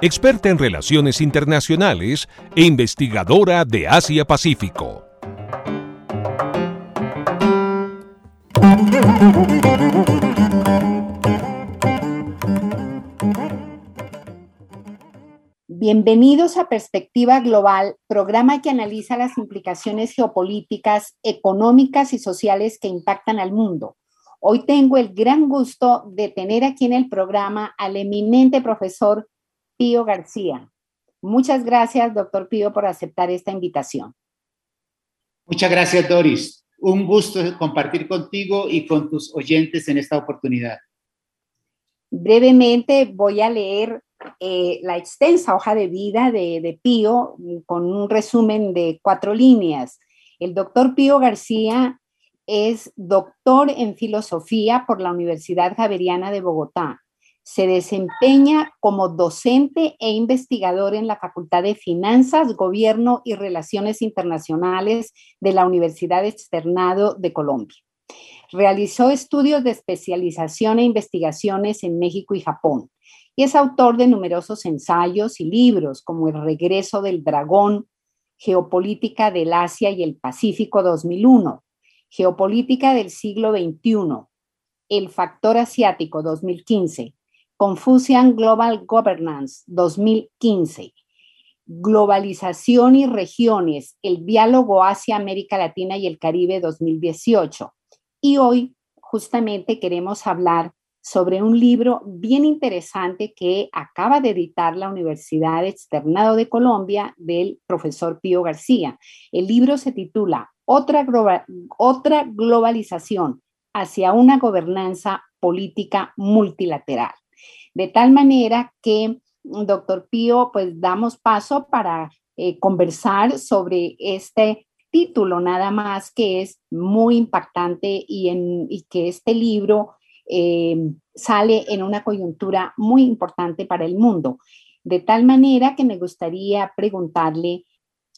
experta en relaciones internacionales e investigadora de Asia-Pacífico. Bienvenidos a Perspectiva Global, programa que analiza las implicaciones geopolíticas, económicas y sociales que impactan al mundo. Hoy tengo el gran gusto de tener aquí en el programa al eminente profesor Pío García. Muchas gracias, doctor Pío, por aceptar esta invitación. Muchas gracias, Doris. Un gusto compartir contigo y con tus oyentes en esta oportunidad. Brevemente voy a leer eh, la extensa hoja de vida de, de Pío con un resumen de cuatro líneas. El doctor Pío García es doctor en filosofía por la Universidad Javeriana de Bogotá. Se desempeña como docente e investigador en la Facultad de Finanzas, Gobierno y Relaciones Internacionales de la Universidad Externado de Colombia. Realizó estudios de especialización e investigaciones en México y Japón y es autor de numerosos ensayos y libros como El regreso del dragón, Geopolítica del Asia y el Pacífico 2001, Geopolítica del siglo XXI, El factor asiático 2015, Confucian Global Governance 2015, Globalización y regiones, el diálogo hacia América Latina y el Caribe 2018. Y hoy justamente queremos hablar sobre un libro bien interesante que acaba de editar la Universidad Externado de Colombia del profesor Pío García. El libro se titula Otra, Otra globalización hacia una gobernanza política multilateral. De tal manera que, doctor Pío, pues damos paso para eh, conversar sobre este título nada más que es muy impactante y, en, y que este libro eh, sale en una coyuntura muy importante para el mundo. De tal manera que me gustaría preguntarle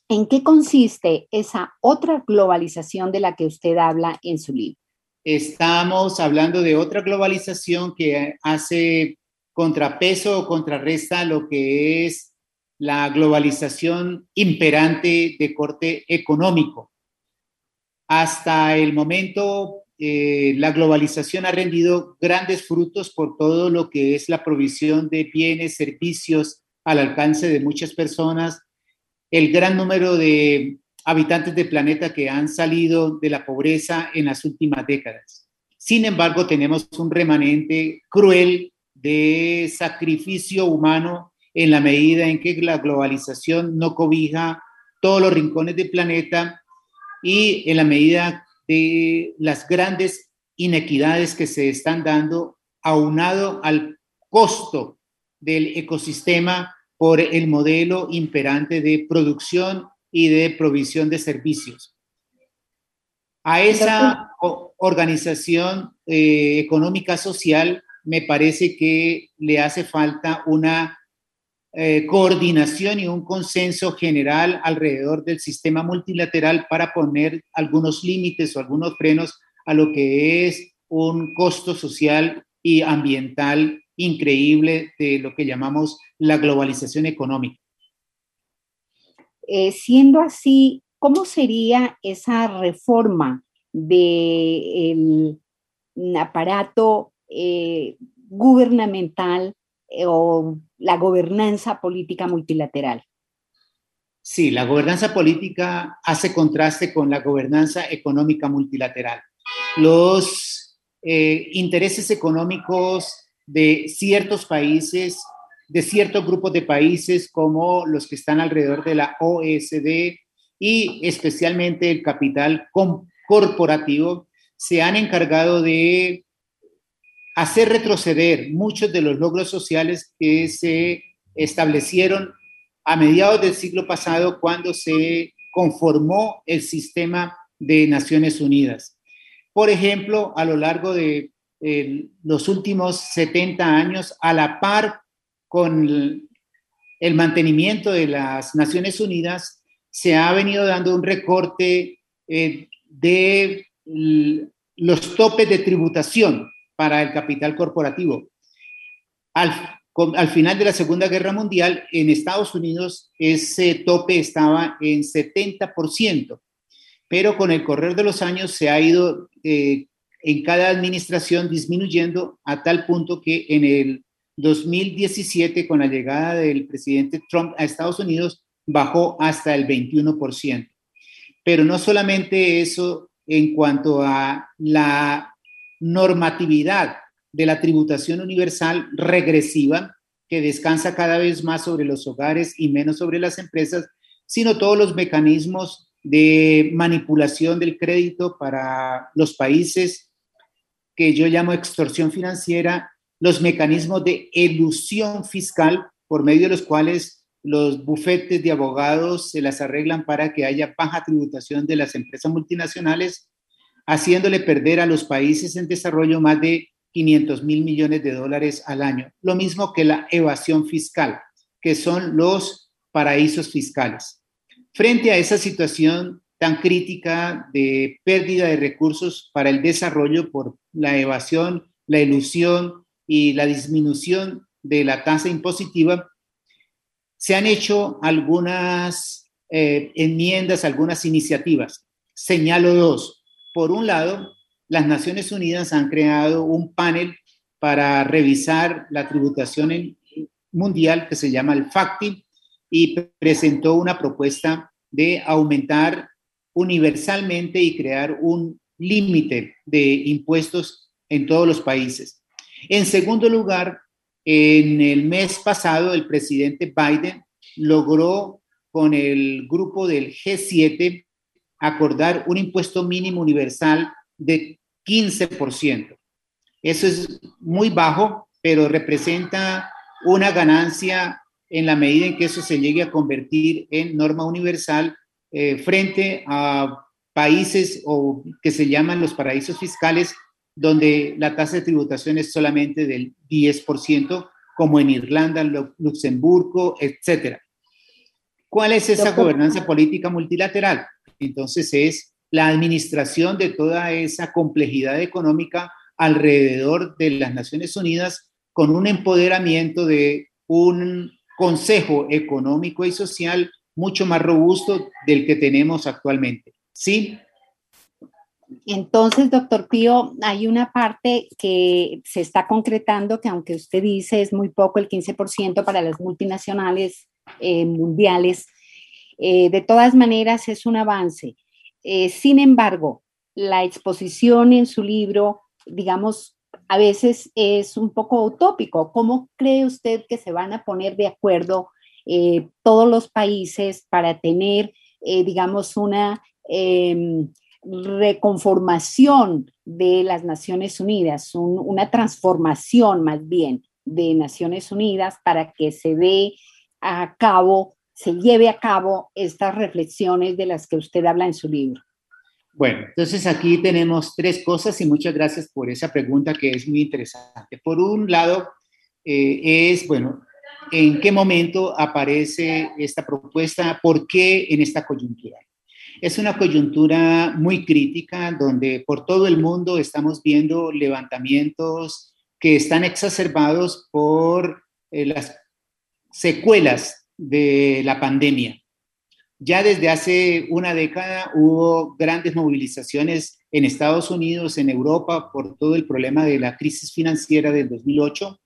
en qué consiste esa otra globalización de la que usted habla en su libro. Estamos hablando de otra globalización que hace contrapeso o contrarresta lo que es la globalización imperante de corte económico. Hasta el momento eh, la globalización ha rendido grandes frutos por todo lo que es la provisión de bienes, servicios al alcance de muchas personas, el gran número de habitantes del planeta que han salido de la pobreza en las últimas décadas. Sin embargo, tenemos un remanente cruel de sacrificio humano en la medida en que la globalización no cobija todos los rincones del planeta y en la medida de las grandes inequidades que se están dando, aunado al costo del ecosistema por el modelo imperante de producción y de provisión de servicios. A esa organización eh, económica social me parece que le hace falta una eh, coordinación y un consenso general alrededor del sistema multilateral para poner algunos límites o algunos frenos a lo que es un costo social y ambiental increíble de lo que llamamos la globalización económica. Eh, siendo así, ¿cómo sería esa reforma del aparato eh, gubernamental o la gobernanza política multilateral. Sí, la gobernanza política hace contraste con la gobernanza económica multilateral. Los eh, intereses económicos de ciertos países, de ciertos grupos de países como los que están alrededor de la OSD y especialmente el capital corporativo, se han encargado de hacer retroceder muchos de los logros sociales que se establecieron a mediados del siglo pasado cuando se conformó el sistema de Naciones Unidas. Por ejemplo, a lo largo de eh, los últimos 70 años, a la par con el mantenimiento de las Naciones Unidas, se ha venido dando un recorte eh, de los topes de tributación para el capital corporativo. Al, al, final de la Segunda Guerra Mundial, en Estados Unidos ese tope estaba en 70%, pero con el correr de los años se ha ido eh, en cada administración disminuyendo a tal punto que en el 2017, con la llegada del presidente Trump a Estados Unidos, bajó hasta el 21%. Pero no solamente eso en cuanto a la normatividad de la tributación universal regresiva, que descansa cada vez más sobre los hogares y menos sobre las empresas, sino todos los mecanismos de manipulación del crédito para los países que yo llamo extorsión financiera, los mecanismos de elusión fiscal por medio de los cuales los bufetes de abogados se las arreglan para que haya baja tributación de las empresas multinacionales, haciéndole perder a los países en desarrollo más de 500 mil millones de dólares al año. Lo mismo que la evasión fiscal, que son los paraísos fiscales. Frente a esa situación tan crítica de pérdida de recursos para el desarrollo por la evasión, la ilusión y la disminución de la tasa impositiva, se han hecho algunas eh, enmiendas, algunas iniciativas. Señalo dos. Por un lado, las Naciones Unidas han creado un panel para revisar la tributación mundial que se llama el FACTI y presentó una propuesta de aumentar universalmente y crear un límite de impuestos en todos los países. En segundo lugar, en el mes pasado, el presidente Biden logró con el grupo del G7 acordar un impuesto mínimo universal de 15%. Eso es muy bajo, pero representa una ganancia en la medida en que eso se llegue a convertir en norma universal eh, frente a países o que se llaman los paraísos fiscales donde la tasa de tributación es solamente del 10%, como en Irlanda, Luxemburgo, etcétera. ¿Cuál es esa gobernanza política multilateral? Entonces es la administración de toda esa complejidad económica alrededor de las Naciones Unidas con un empoderamiento de un Consejo Económico y Social mucho más robusto del que tenemos actualmente. ¿Sí? Entonces, doctor Pío, hay una parte que se está concretando que aunque usted dice es muy poco, el 15% para las multinacionales eh, mundiales, eh, de todas maneras es un avance. Eh, sin embargo, la exposición en su libro, digamos, a veces es un poco utópico. ¿Cómo cree usted que se van a poner de acuerdo todos los países para tener, digamos, una em, reconformación de las Naciones Unidas, una transformación más bien de Naciones Unidas para que se dé a cabo, se lleve a cabo estas reflexiones de las que usted habla en su libro. Bueno, entonces aquí tenemos tres cosas y muchas gracias por esa pregunta que es muy interesante. Por un lado, eh, es, bueno, ¿en qué momento aparece esta propuesta? ¿Por qué en esta coyuntura? Es una coyuntura muy crítica donde por todo el mundo estamos viendo levantamientos que están exacerbados por eh, las secuelas de la pandemia. Ya desde hace una década hubo grandes movilizaciones en Estados Unidos, en Europa, por todo el problema de la crisis financiera del 2008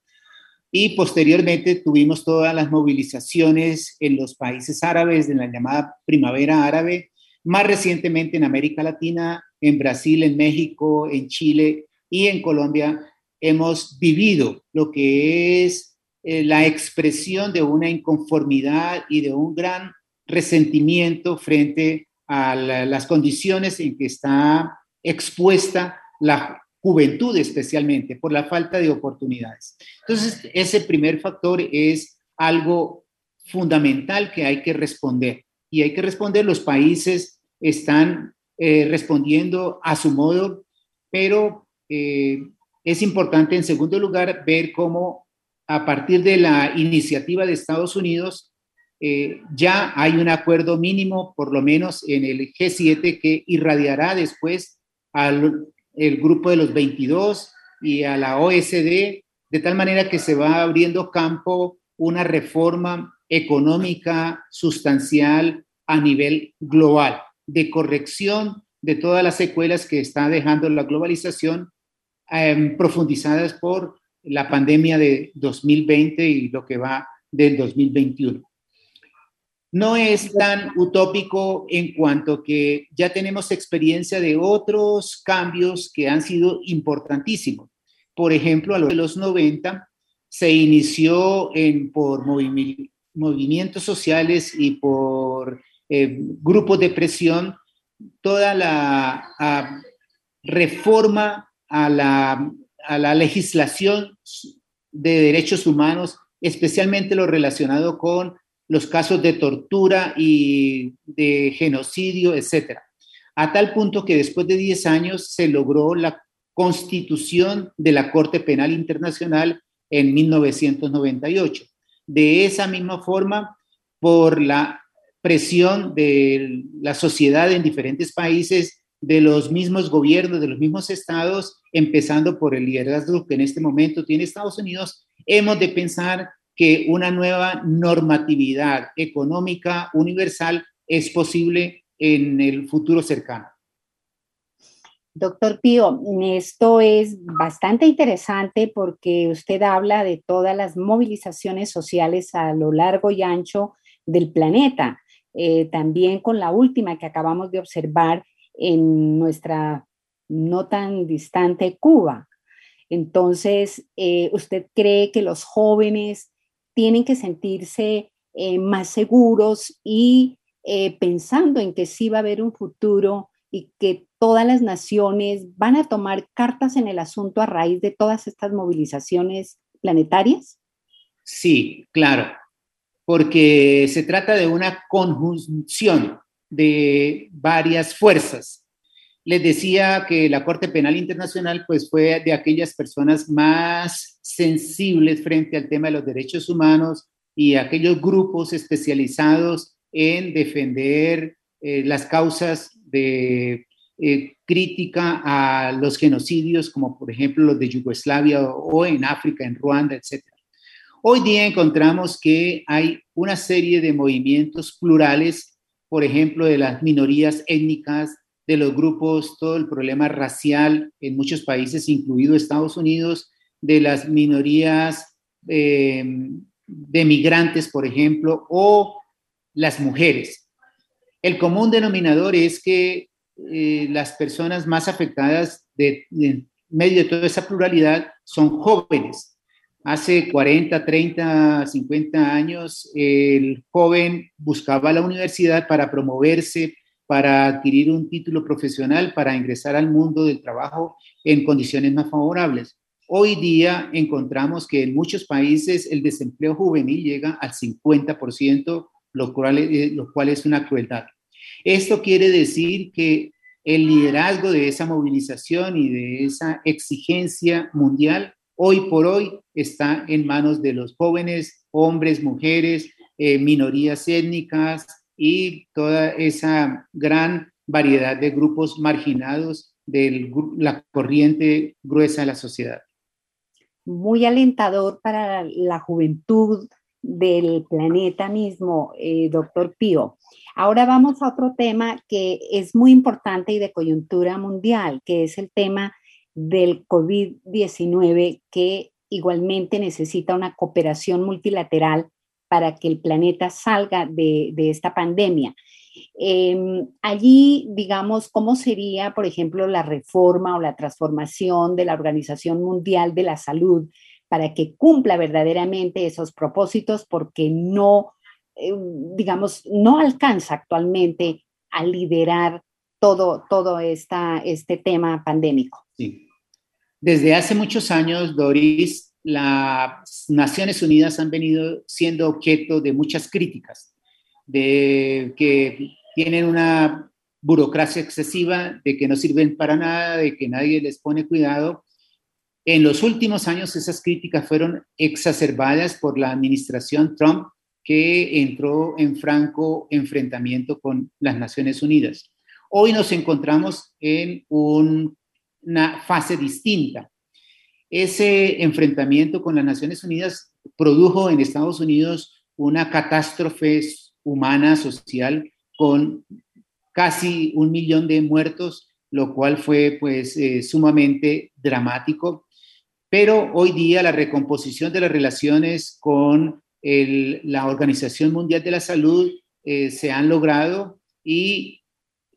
y posteriormente tuvimos todas las movilizaciones en los países árabes de la llamada primavera árabe más recientemente en América Latina, en Brasil, en México, en Chile y en Colombia, hemos vivido lo que es eh, la expresión de una inconformidad y de un gran resentimiento frente a las condiciones en que está expuesta la juventud especialmente por la falta de oportunidades. Entonces, ese primer factor es algo fundamental que hay que responder. Y hay que responder, los países están eh, respondiendo a su modo, pero eh, es importante, en segundo lugar, ver cómo a partir de la iniciativa de Estados Unidos, eh, ya hay un acuerdo mínimo, por lo menos en el G7, que irradiará después al el grupo de los 22 y a la OSD, de tal manera que se va abriendo campo una reforma económica sustancial a nivel global, de corrección de todas las secuelas que está dejando la globalización, em, profundizadas por la pandemia de 2020 y lo que va del 2021. No es tan utópico en cuanto que ya tenemos experiencia de otros cambios que han sido importantísimos. Por ejemplo, a los de los 90 se inició en, por movimientos sociales y por eh, grupos de presión toda la reforma a la, a la legislación de derechos humanos, especialmente lo relacionado con los casos de tortura y de genocidio, etcétera. A tal punto que después de 10 años se logró la constitución de la Corte Penal Internacional en 1998. De esa misma forma, por la presión de la sociedad en diferentes países, de los mismos gobiernos, de los mismos estados, empezando por el liderazgo que en este momento tiene Estados Unidos, hemos de pensar que una nueva normatividad económica universal es posible en el futuro cercano. Doctor Pío, esto es bastante interesante porque usted habla de todas las movilizaciones sociales a lo largo y ancho del planeta, eh, también con la última que acabamos de observar en nuestra no tan distante Cuba. Entonces, eh, ¿usted cree que los jóvenes tienen que sentirse eh, más seguros y eh, pensando en que sí va a haber un futuro y que todas las naciones van a tomar cartas en el asunto a raíz de todas estas movilizaciones planetarias? Sí, claro, porque se trata de una conjunción de varias fuerzas. Les decía que la Corte Penal Internacional pues fue de aquellas personas más sensibles frente al tema de los derechos humanos y aquellos grupos especializados en defender eh, las causas de eh, crítica a los genocidios, como por ejemplo los de Yugoslavia o, en África, en Ruanda, etc. Hoy día encontramos que hay una serie de movimientos plurales, por ejemplo, de las minorías étnicas, de los grupos, todo el problema racial en muchos países, incluido Estados Unidos, de las minorías eh, de migrantes, por ejemplo, o las mujeres. El común denominador es que eh, las personas más afectadas de, en medio de toda esa pluralidad son jóvenes. Hace 40, 30, 50 años, el joven buscaba la universidad para promoverse, para adquirir un título profesional, para ingresar al mundo del trabajo en condiciones más favorables. Hoy día encontramos que en muchos países el desempleo juvenil llega al 50%, lo cual, eh, lo cual es una crueldad. Esto quiere decir que el liderazgo de esa movilización y de esa exigencia mundial hoy por hoy está en manos de los jóvenes, hombres, mujeres, eh, minorías étnicas y toda esa gran variedad de grupos marginados de la corriente gruesa de la sociedad muy alentador para la juventud del planeta mismo, eh, doctor Pío. Ahora vamos a otro tema que es muy importante y de coyuntura mundial, que es el tema del COVID-19, que igualmente necesita una cooperación multilateral para que el planeta salga de, de esta pandemia. Em, allí, digamos, ¿cómo sería, por ejemplo, la reforma o la transformación de la Organización Mundial de la Salud para que cumpla verdaderamente esos propósitos? Porque no, eh, digamos, no alcanza actualmente a liderar todo, todo este tema pandémico. Sí. Desde hace muchos años, Doris, las Naciones Unidas han venido siendo objeto de muchas críticas, de que tienen una burocracia excesiva, de que no sirven para nada, de que nadie les pone cuidado. En los últimos años esas críticas fueron exacerbadas por la administración Trump, que entró en franco enfrentamiento con las Naciones Unidas. Hoy nos encontramos en una fase distinta. Ese enfrentamiento con las Naciones Unidas produjo en Estados Unidos una catástrofe humana, social, con casi un millón de muertos, lo cual fue pues eh, sumamente dramático. Pero hoy día la recomposición de las relaciones con la Organización Mundial de la Salud eh, se han logrado y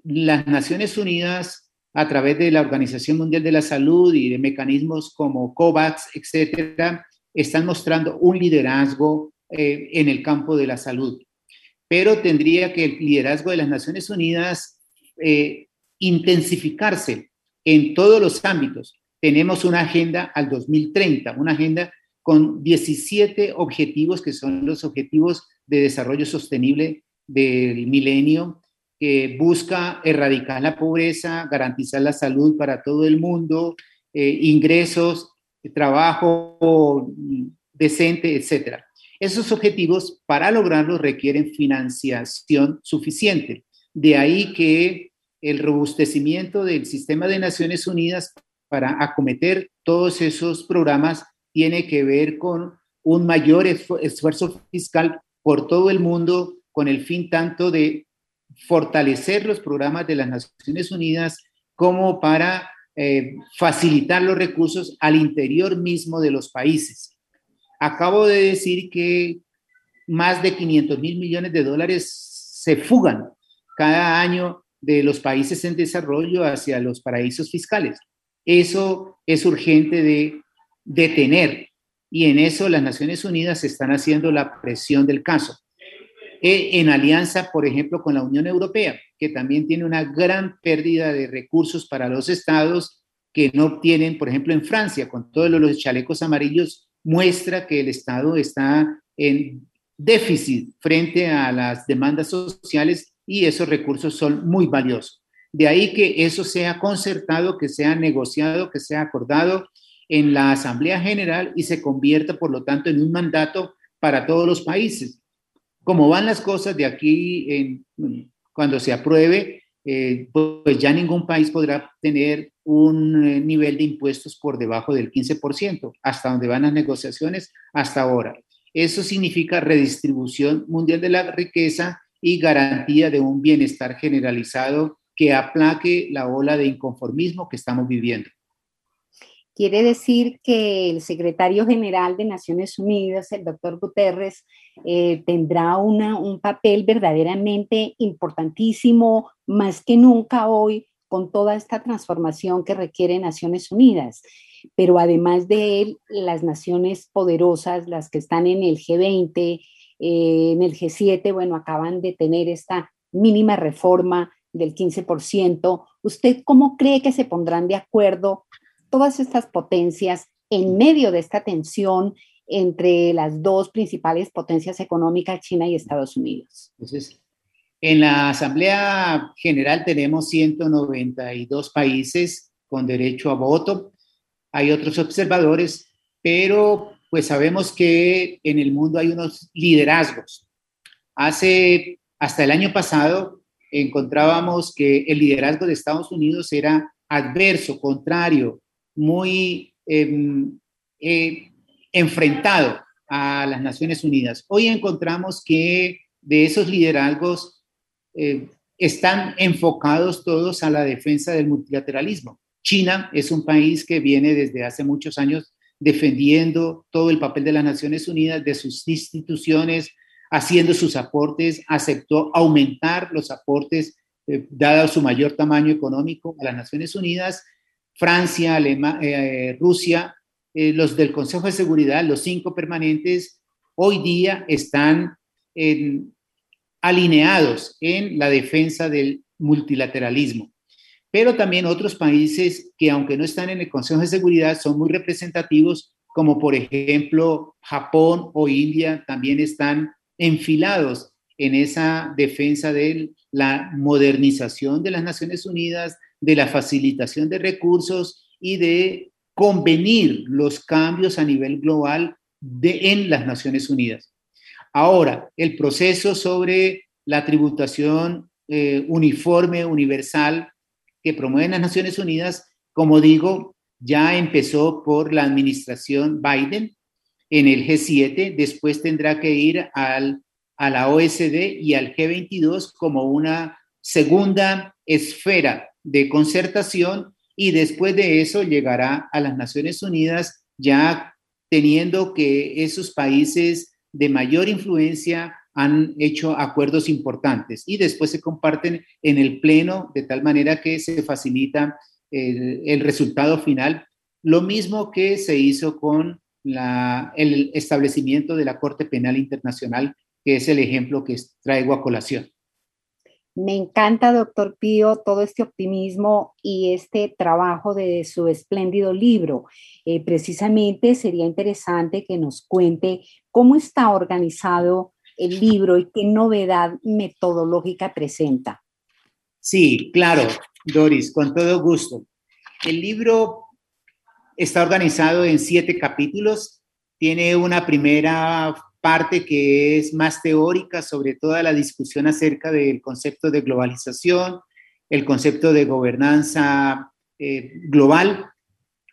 las Naciones Unidas, a través de la Organización Mundial de la Salud y de mecanismos como COVAX, etcétera, están mostrando un liderazgo eh, en el campo de la salud. Pero tendría que el liderazgo de las Naciones Unidas eh, intensificarse en todos los ámbitos. Tenemos una agenda al 2030, una agenda con 17 objetivos que son los objetivos de desarrollo sostenible del milenio, que busca erradicar la pobreza, garantizar la salud para todo el mundo, eh, ingresos, trabajo decente, etc. Esos objetivos, para lograrlos, requieren financiación suficiente. De ahí que el robustecimiento del sistema de Naciones Unidas para acometer todos esos programas tiene que ver con un mayor esfuerzo fiscal por todo el mundo con el fin tanto de fortalecer los programas de las Naciones Unidas como para eh, facilitar los recursos al interior mismo de los países. Acabo de decir que más de 500 mil millones de dólares se fugan cada año de los países en desarrollo hacia los paraísos fiscales. Eso es urgente de detener. Y en eso las Naciones Unidas están haciendo la presión del caso. En alianza, por ejemplo, con la Unión Europea, que también tiene una gran pérdida de recursos para los estados que no obtienen, por ejemplo, en Francia, con todos los chalecos amarillos, muestra que el Estado está en déficit frente a las demandas sociales y esos recursos son muy valiosos. De ahí que eso sea concertado, que sea negociado, que sea acordado en la Asamblea General y se convierta, por lo tanto, en un mandato para todos los países. Como van las cosas de aquí, cuando se apruebe, eh, pues ya ningún país podrá tener un eh, nivel de impuestos por debajo del 15%, hasta donde van las negociaciones hasta ahora. Eso significa redistribución mundial de la riqueza y garantía de un bienestar generalizado que aplaque la ola de inconformismo que estamos viviendo. Quiere decir que el secretario general de Naciones Unidas, el doctor Guterres, eh, tendrá un papel verdaderamente importantísimo, más que nunca hoy, con toda esta transformación que requiere Naciones Unidas. Pero además de él, las naciones poderosas, las que están en el G20, eh, en el G7, bueno, acaban de tener esta mínima reforma del 15%. ¿Usted cómo cree que se pondrán de acuerdo todas estas potencias en medio de esta tensión entre las dos principales potencias económicas, China y Estados Unidos. Entonces, en la Asamblea General tenemos 192 países con derecho a voto. Hay otros observadores, pero pues sabemos que en el mundo hay unos liderazgos. Hace, hasta el año pasado, encontrábamos que el liderazgo de Estados Unidos era adverso, contrario muy em, eh, enfrentado a las Naciones Unidas. Hoy encontramos que de esos liderazgos eh, están enfocados todos a la defensa del multilateralismo. China es un país que viene desde hace muchos años defendiendo todo el papel de las Naciones Unidas, de sus instituciones, haciendo sus aportes, aceptó aumentar los aportes, eh, dado su mayor tamaño económico a las Naciones Unidas, Francia, Alemania, eh, Rusia, eh, los del Consejo de Seguridad, los cinco permanentes, hoy día están alineados en la defensa del multilateralismo. Pero también otros países que, aunque no están en el Consejo de Seguridad, son muy representativos, como por ejemplo Japón o India, también están enfilados en esa defensa de la modernización de las Naciones Unidas, de la facilitación de recursos y de convenir los cambios a nivel global en las Naciones Unidas. Ahora, el proceso sobre la tributación eh, uniforme, universal, que promueven las Naciones Unidas, como digo, ya empezó por la administración Biden en el G7, después tendrá que ir al, a la OSD y al G22 como una segunda esfera de concertación y después de eso llegará a las Naciones Unidas ya teniendo que esos países de mayor influencia han hecho acuerdos importantes y después se comparten en el Pleno de tal manera que se facilita el, resultado final. Lo mismo que se hizo con el establecimiento de la Corte Penal Internacional, que es el ejemplo que traigo a colación. Me encanta, doctor Pío, todo este optimismo y este trabajo de su espléndido libro. Eh, precisamente sería interesante que nos cuente cómo está organizado el libro y qué novedad metodológica presenta. Sí, claro, Doris, con todo gusto. El libro está organizado en siete capítulos. Tiene una primera parte que es más teórica sobre toda la discusión acerca del concepto de globalización, el concepto de gobernanza eh, global.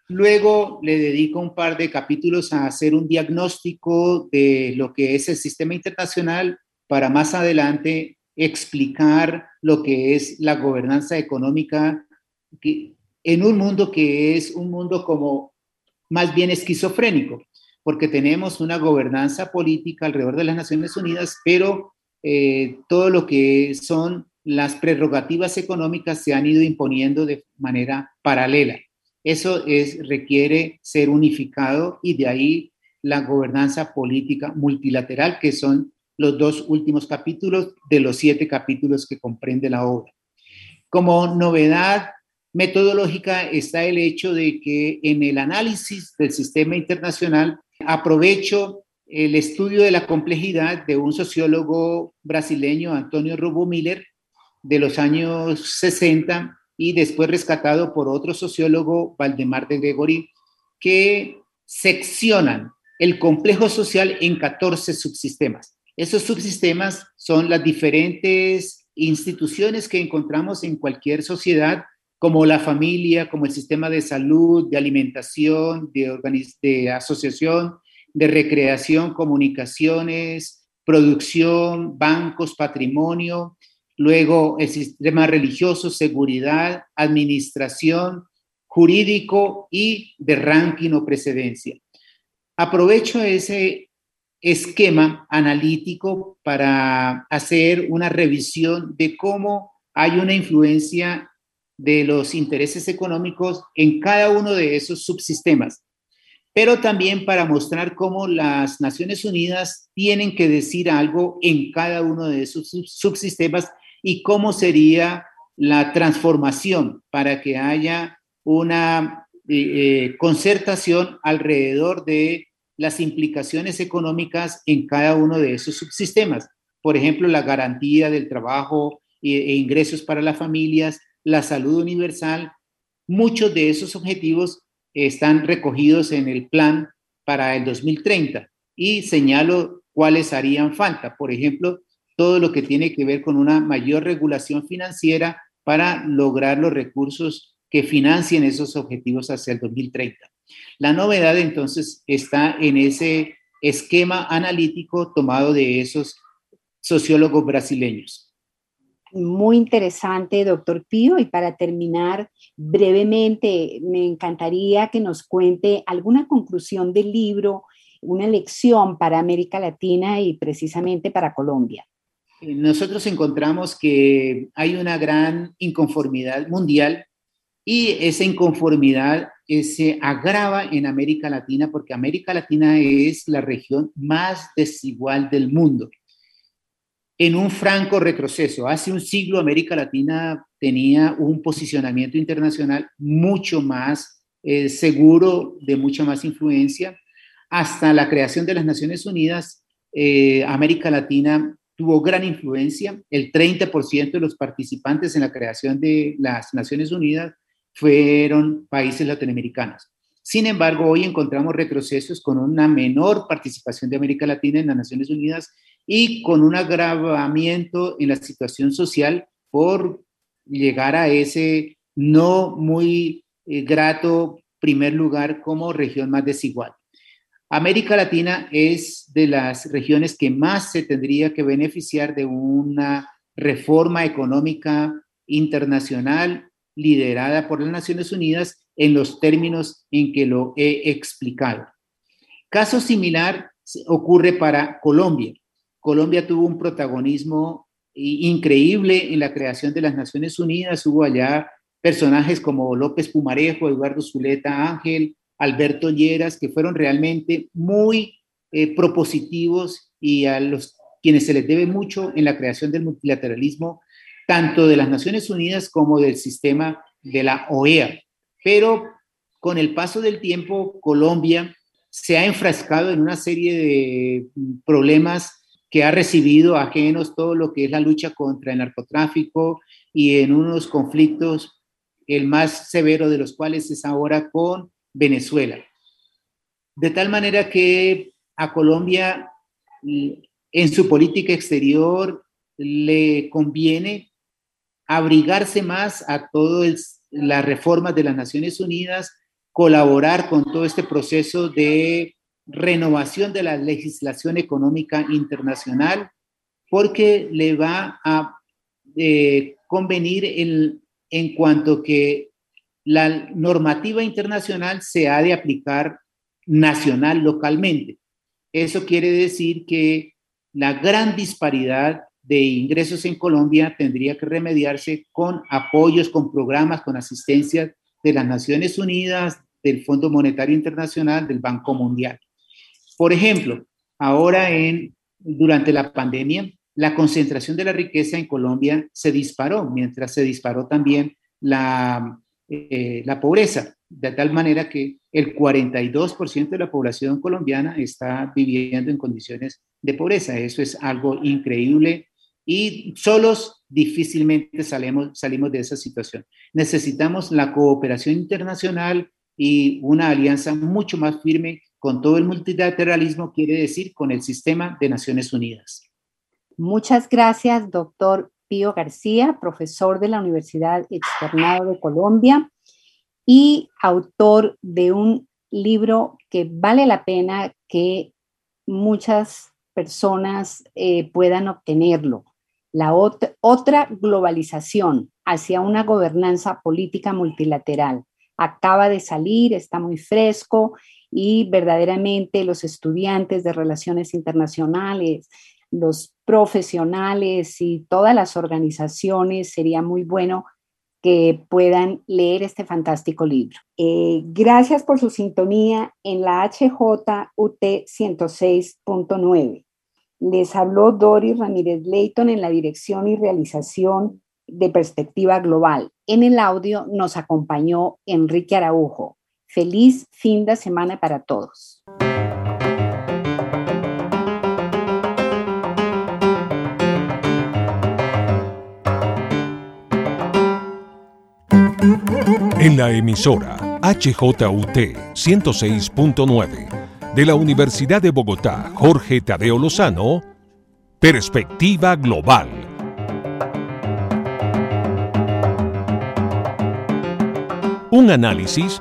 Luego le dedico un par de capítulos a hacer un diagnóstico de lo que es el sistema internacional para más adelante explicar lo que es la gobernanza económica en un mundo que es un mundo como más bien esquizofrénico, porque tenemos una gobernanza política alrededor de las Naciones Unidas, pero eh, todo lo que son las prerrogativas económicas se han ido imponiendo de manera paralela. Eso es, requiere ser unificado y de ahí la gobernanza política multilateral, que son los dos últimos capítulos de los siete capítulos que comprende la obra. Como novedad metodológica está el hecho de que en el análisis del sistema internacional aprovecho el estudio de la complejidad de un sociólogo brasileño, Antonio Robo Miller, de los años 60, y después rescatado por otro sociólogo, Valdemar de Gregory, que seccionan el complejo social en 14 subsistemas. Esos subsistemas son las diferentes instituciones que encontramos en cualquier sociedad, como la familia, como el sistema de salud, de alimentación, de, asociación, de recreación, comunicaciones, producción, bancos, patrimonio, luego el sistema religioso, seguridad, administración, jurídico y de ranking o precedencia. Aprovecho ese esquema analítico para hacer una revisión de cómo hay una influencia de los intereses económicos en cada uno de esos subsistemas, pero también para mostrar cómo las Naciones Unidas tienen que decir algo en cada uno de esos subsistemas y cómo sería la transformación para que haya una eh, eh, concertación alrededor de las implicaciones económicas en cada uno de esos subsistemas. Por ejemplo, la garantía del trabajo e ingresos para las familias, la salud universal. Muchos de esos objetivos están recogidos en el plan para el 2030 y señalo cuáles harían falta. Por ejemplo, todo lo que tiene que ver con una mayor regulación financiera para lograr los recursos que financien esos objetivos hacia el 2030. La novedad entonces está en ese esquema analítico tomado de esos sociólogos brasileños. Muy interesante, doctor Pío. Y para terminar brevemente, me encantaría que nos cuente alguna conclusión del libro, una lección para América Latina y precisamente para Colombia nosotros encontramos que hay una gran inconformidad mundial y esa inconformidad eh, se agrava en América Latina porque América Latina es la región más desigual del mundo. En un franco retroceso, hace un siglo América Latina tenía un posicionamiento internacional mucho más eh, seguro, de mucha más influencia. hasta la creación de las Naciones Unidas, eh, América Latina tuvo gran influencia. El 30% de los participantes en la creación de las Naciones Unidas fueron países latinoamericanos. Sin embargo, hoy encontramos retrocesos con una menor participación de América Latina en las Naciones Unidas y con un agravamiento en la situación social por llegar a ese no muy eh, grato primer lugar como región más desigual. América Latina es de las regiones que más se tendría que beneficiar de una reforma económica internacional liderada por las Naciones Unidas en los términos en que lo he explicado. Caso similar ocurre para Colombia. Colombia tuvo un protagonismo increíble en la creación de las Naciones Unidas. Hubo allá personajes como López Pumarejo, Eduardo Zuleta Ángel, Alberto Lleras, que fueron realmente muy eh, propositivos y a los quienes se les debe mucho en la creación del multilateralismo, tanto de las Naciones Unidas como del sistema de la OEA. Pero con el paso del tiempo, Colombia se ha enfrascado en una serie de problemas que ha recibido ajenos todo lo que es la lucha contra el narcotráfico y en unos conflictos, el más severo de los cuales es ahora con Venezuela. De tal manera que a Colombia en su política exterior le conviene abrigarse más a todas las reformas de las Naciones Unidas, colaborar con todo este proceso de renovación de la legislación económica internacional, porque le va a eh, convenir en, en cuanto que la normativa internacional se ha de aplicar nacional, localmente. Eso quiere decir que la gran disparidad de ingresos en Colombia tendría que remediarse con apoyos, con programas, con asistencia de las Naciones Unidas, del Fondo Monetario Internacional, del Banco Mundial. Por ejemplo, ahora en, durante la pandemia, la concentración de la riqueza en Colombia se disparó, mientras se disparó también la, eh, la pobreza, de tal manera que el 42% de la población colombiana está viviendo en condiciones de pobreza. Eso es algo increíble y solos difícilmente salimos, salimos de esa situación. Necesitamos la cooperación internacional y una alianza mucho más firme con todo el multilateralismo, quiere decir con el sistema de Naciones Unidas. Muchas gracias, doctor Pío García, profesor de la Universidad Externado de Colombia y autor de un libro que vale la pena que muchas personas eh, puedan obtenerlo. La otra globalización hacia una gobernanza política multilateral. Acaba de salir, está muy fresco y verdaderamente los estudiantes de relaciones internacionales, los profesionales y todas las organizaciones, sería muy bueno que puedan leer este fantástico libro. Eh, gracias por su sintonía en la HJUT 106.9. Les habló Doris Ramírez Leighton en la dirección y realización de Perspectiva Global. En el audio nos acompañó Enrique Araujo. Feliz fin de semana para todos. En la emisora HJUT 106.9 de la Universidad de Bogotá, Jorge Tadeo Lozano, Perspectiva Global. Un análisis